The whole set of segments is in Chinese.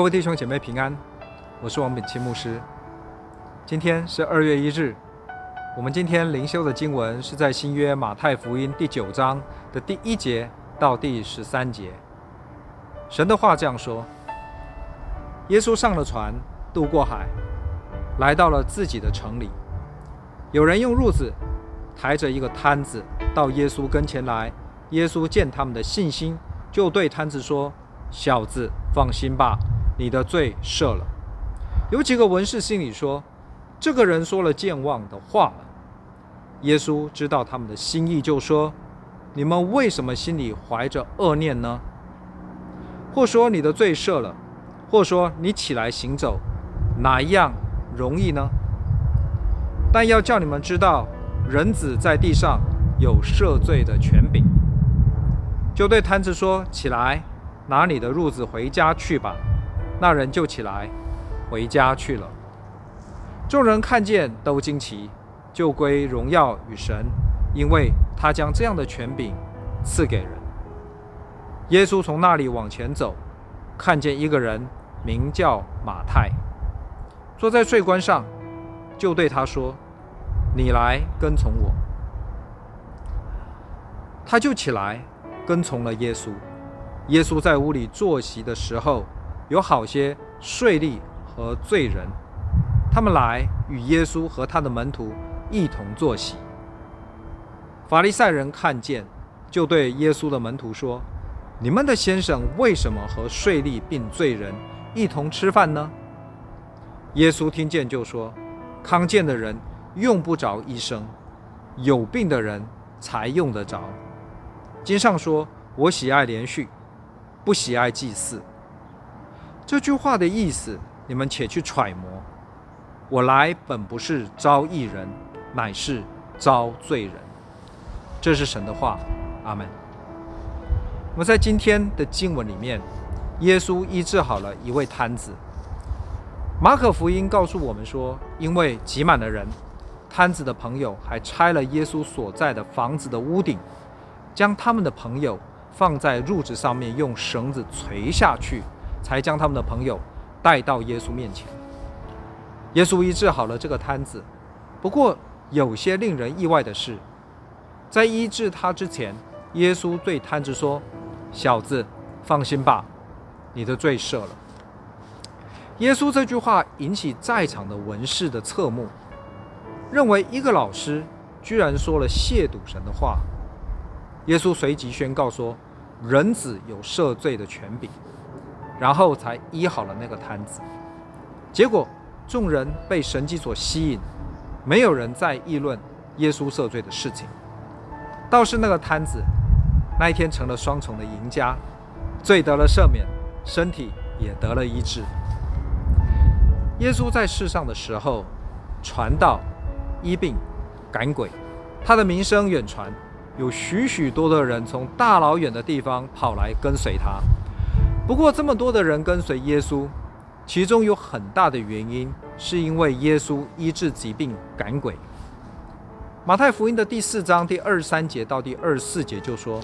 各位弟兄姐妹平安，我是王炳钦牧师。今天是二月一日，我们今天灵修的经文是在新约马太福音第九章的第一节到第十三节。神的话这样说：耶稣上了船，渡过海，来到了自己的城里。有人用褥子抬着一个摊子到耶稣跟前来。耶稣见他们的信心，就对摊子说：“小子，放心吧，你的罪赦了。”有几个文士心里说：“这个人说了健忘的话了。”耶稣知道他们的心意，就说：“你们为什么心里怀着恶念呢？或说你的罪赦了，或说你起来行走，哪一样容易呢？但要叫你们知道，人子在地上有赦罪的权柄。”就对瘫子说：“起来，拿你的褥子回家去吧。”那人就起来，回家去了。众人看见，都惊奇，就归荣耀与神，因为他将这样的权柄赐给人。耶稣从那里往前走，看见一个人名叫马太，坐在税关上，就对他说：“你来跟从我。”他就起来。跟从了耶稣。耶稣在屋里坐席的时候，有好些税吏和罪人，他们来与耶稣和他的门徒一同坐席。法利赛人看见，就对耶稣的门徒说：“你们的先生为什么和税吏并罪人一同吃饭呢？”耶稣听见就说：“康健的人用不着医生，有病的人才用得着。”经上说：“我喜爱怜恤，不喜爱祭祀。”这句话的意思，你们且去揣摩。我来本不是招义人，乃是招罪人。这是神的话，阿门。我们在今天的经文里面，耶稣医治好了一位瘫子。马可福音告诉我们说，因为挤满了人，瘫子的朋友还拆了耶稣所在的房子的屋顶。将他们的朋友放在褥子上面，用绳子垂下去，才将他们的朋友带到耶稣面前。耶稣医治好了这个瘫子。不过，有些令人意外的是，在医治他之前，耶稣对瘫子说：“小子，放心吧，你的罪赦了。”耶稣这句话引起在场的文士的侧目，认为一个老师居然说了亵渎神的话。耶稣随即宣告说：“人子有赦罪的权柄。”然后才医好了那个瘫子。结果众人被神迹所吸引，没有人再议论耶稣赦罪的事情。倒是那个瘫子，那一天成了双重的赢家，罪得了赦免，身体也得了医治。耶稣在世上的时候，传道、医病、赶鬼，他的名声远传。有许许多多的人从大老远的地方跑来跟随他。不过，这么多的人跟随耶稣，其中有很大的原因是因为耶稣医治疾病、赶鬼。马太福音的第四章第二十三节到第二十四节就说，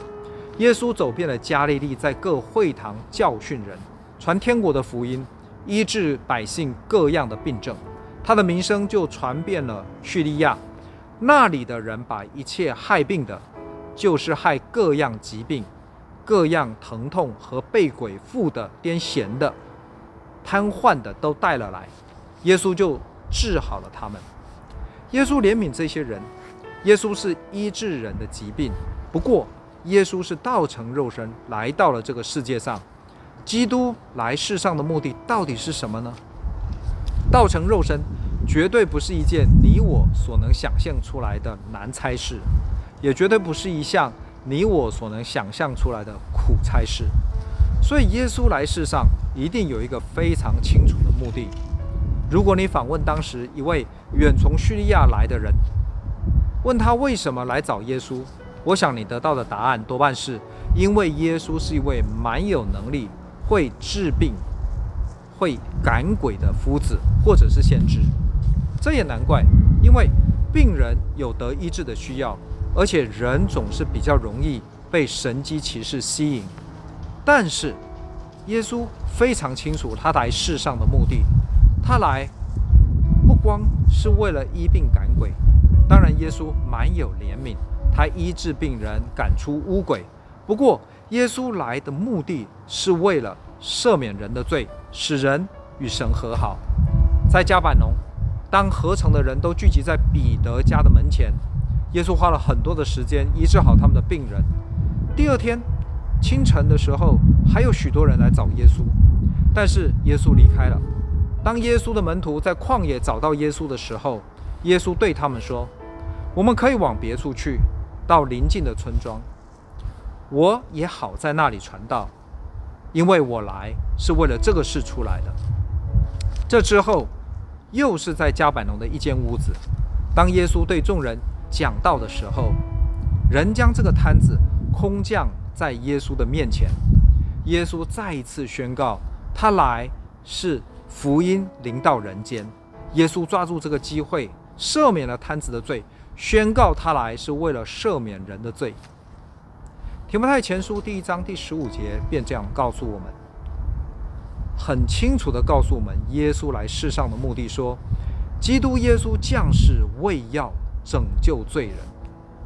耶稣走遍了加利利，在各会堂教训人，传天国的福音，医治百姓各样的病症。他的名声就传遍了叙利亚，那里的人把一切害病的。就是害各样疾病、各样疼痛和被鬼附的、癫痫的、瘫痪的都带了来，耶稣就治好了他们。耶稣怜悯这些人，耶稣是医治人的疾病。不过，耶稣是道成肉身来到了这个世界上。基督来世上的目的到底是什么呢？道成肉身绝对不是一件你我所能想象出来的难差事。也绝对不是一项你我所能想象出来的苦差事，所以耶稣来世上一定有一个非常清楚的目的。如果你访问当时一位远从叙利亚来的人，问他为什么来找耶稣，我想你得到的答案多半是因为耶稣是一位蛮有能力、会治病、会赶鬼的夫子或者是先知。这也难怪，因为病人有得医治的需要。而且人总是比较容易被神机骑士吸引，但是耶稣非常清楚他来世上的目的，他来不光是为了医病赶鬼，当然耶稣蛮有怜悯，他医治病人，赶出污鬼。不过，耶稣来的目的是为了赦免人的罪，使人与神和好。在加百农，当合城的人都聚集在彼得家的门前，耶稣花了很多的时间医治好他们的病人。第二天清晨的时候，还有许多人来找耶稣，但是耶稣离开了。当耶稣的门徒在旷野找到耶稣的时候，耶稣对他们说：“我们可以往别处去，到邻近的村庄。”我也好在那里传道，因为我来是为了这个事出来的。这之后，又是在加百农的一间屋子。当耶稣对众人讲道的时候，人将这个摊子空降在耶稣的面前。耶稣再一次宣告，他来是福音临到人间。耶稣抓住这个机会，赦免了摊子的罪，宣告他来是为了赦免人的罪。提摩太前书第一章第十五节便这样告诉我们，很清楚地告诉我们，耶稣来世上的目的说，基督耶稣降世为要拯救罪人。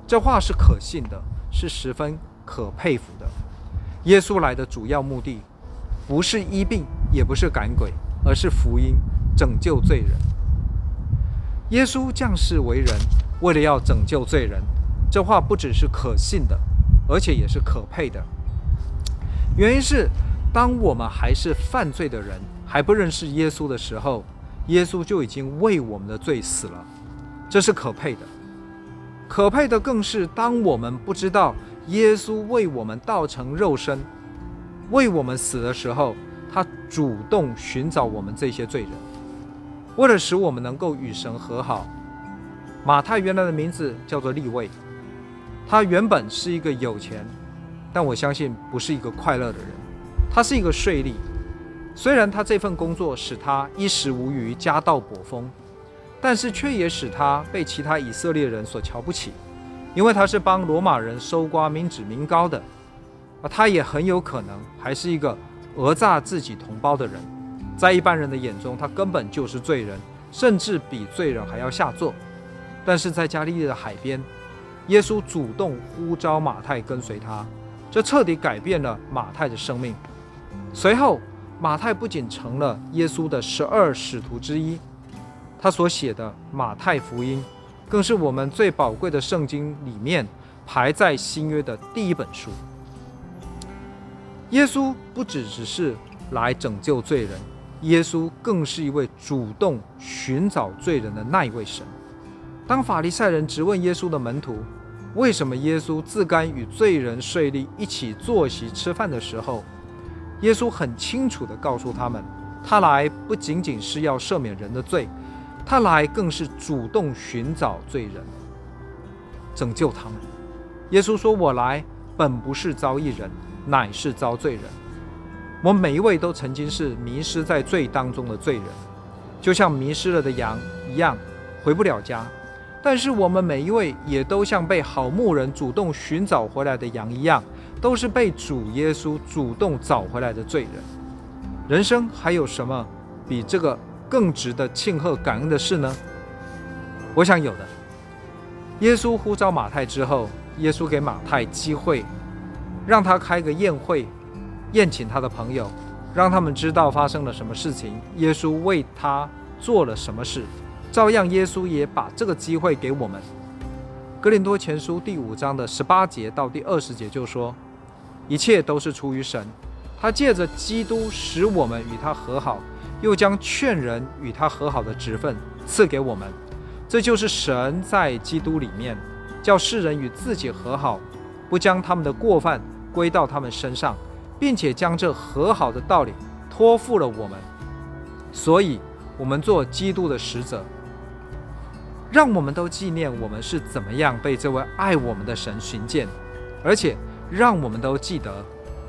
这话是可信的，是十分可佩服的。耶稣来的主要目的，不是医病，也不是赶鬼，而是福音，拯救罪人。耶稣降世为人，为了要拯救罪人。这话不只是可信的。而且也是可佩的。原因是，当我们还是犯罪的人，还不认识耶稣的时候，耶稣就已经为我们的罪死了。这是可佩的。可佩的更是，当我们不知道耶稣为我们道成肉身，为我们死的时候，他主动寻找我们这些罪人，为了使我们能够与神和好。马太原来的名字叫做利未。他原本是一个有钱，但我相信不是一个快乐的人。他是一个税吏，虽然他这份工作使他衣食无虞、家道颇丰，但是却也使他被其他以色列人所瞧不起，因为他是帮罗马人收刮民脂民膏的。而他也很有可能还是一个讹诈自己同胞的人，在一般人的眼中，他根本就是罪人，甚至比罪人还要下作。但是在加利利的海边。耶稣主动呼召马太跟随他，这彻底改变了马太的生命。随后，马太不仅成了耶稣的十二使徒之一，他所写的《马太福音》更是我们最宝贵的圣经里面排在新约的第一本书。耶稣不只只是来拯救罪人，耶稣更是一位主动寻找罪人的那一位神。当法利赛人质问耶稣的门徒，为什么耶稣自甘与罪人税吏一起坐席吃饭的时候，耶稣很清楚地告诉他们，他来不仅仅是要赦免人的罪，他来更是主动寻找罪人，拯救他们。耶稣说：“我来本不是招义人，乃是招罪人。”我们每一位都曾经是迷失在罪当中的罪人，就像迷失了的羊一样，回不了家。但是我们每一位也都像被好牧人主动寻找回来的羊一样，都是被主耶稣主动找回来的罪人。人生还有什么比这个更值得庆贺感恩的事呢？我想有的。耶稣呼召马太之后，耶稣给马太机会，让他开个宴会，宴请他的朋友，让他们知道发生了什么事情，耶稣为他做了什么事。照样，耶稣也把这个机会给我们。哥林多前书第五章的十八节到第二十节就说：“一切都是出于神，他借着基督使我们与他和好，又将劝人与他和好的职分赐给我们。这就是神在基督里面，叫世人与自己和好，不将他们的过犯归到他们身上，并且将这和好的道理托付了我们。所以，我们做基督的使者。”让我们都纪念我们是怎么样被这位爱我们的神寻见，而且让我们都记得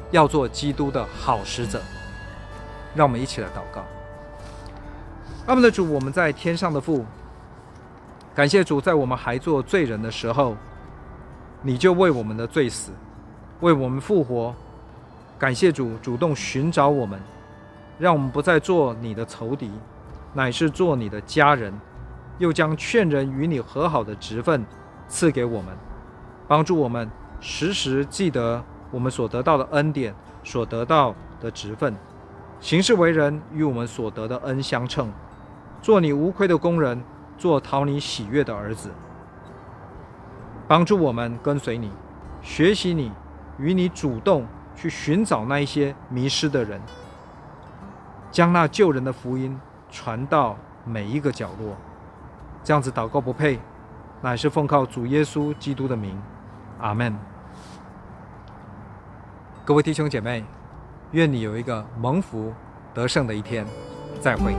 要做基督的好使者。让我们一起来祷告。爱我们的主，我们在天上的父，感谢主，在我们还做罪人的时候，你就为我们的罪死，为我们复活，感谢主主动寻找我们，让我们不再做你的仇敌，乃是做你的家人，又将劝人与你和好的职分赐给我们，帮助我们时时记得我们所得到的恩典，所得到的职分，行事为人与我们所得的恩相称，做你无亏的工人，做讨你喜悦的儿子，帮助我们跟随你，学习你，与你主动去寻找那一些迷失的人，将那救人的福音传到每一个角落。这样子祷告不配，乃是奉靠主耶稣基督的名，阿门。各位弟兄姐妹，愿你有一个蒙福得胜的一天，再会。